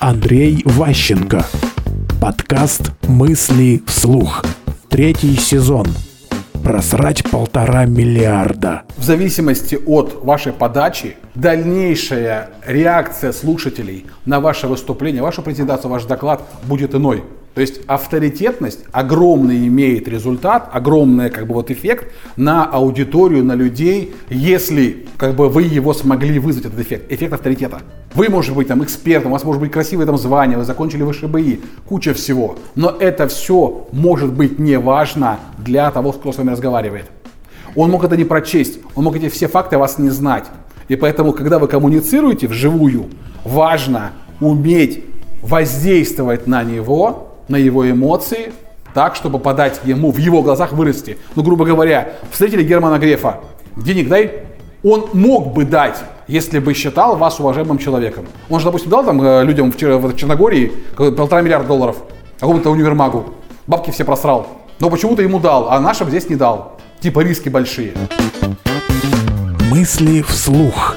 Андрей Ващенко. Подкаст «Мысли вслух». Третий сезон. Просрать полтора миллиарда. В зависимости от вашей подачи, дальнейшая реакция слушателей на ваше выступление, вашу презентацию, ваш доклад будет иной. То есть авторитетность огромный имеет результат, огромный как бы вот эффект на аудиторию, на людей, если как бы вы его смогли вызвать этот эффект, эффект авторитета. Вы можете быть там экспертом, у вас может быть красивое там звание, вы закончили высшие бои, куча всего. Но это все может быть не важно для того, кто с вами разговаривает. Он мог это не прочесть, он мог эти все факты о вас не знать. И поэтому, когда вы коммуницируете вживую, важно уметь воздействовать на него, на его эмоции, так, чтобы подать ему в его глазах вырасти. Ну, грубо говоря, встретили Германа Грефа, денег дай, он мог бы дать, если бы считал вас уважаемым человеком. Он же, допустим, дал там э, людям в, Черногории полтора миллиарда долларов, какому-то универмагу. Бабки все просрал. Но почему-то ему дал, а нашим здесь не дал. Типа риски большие. Мысли вслух.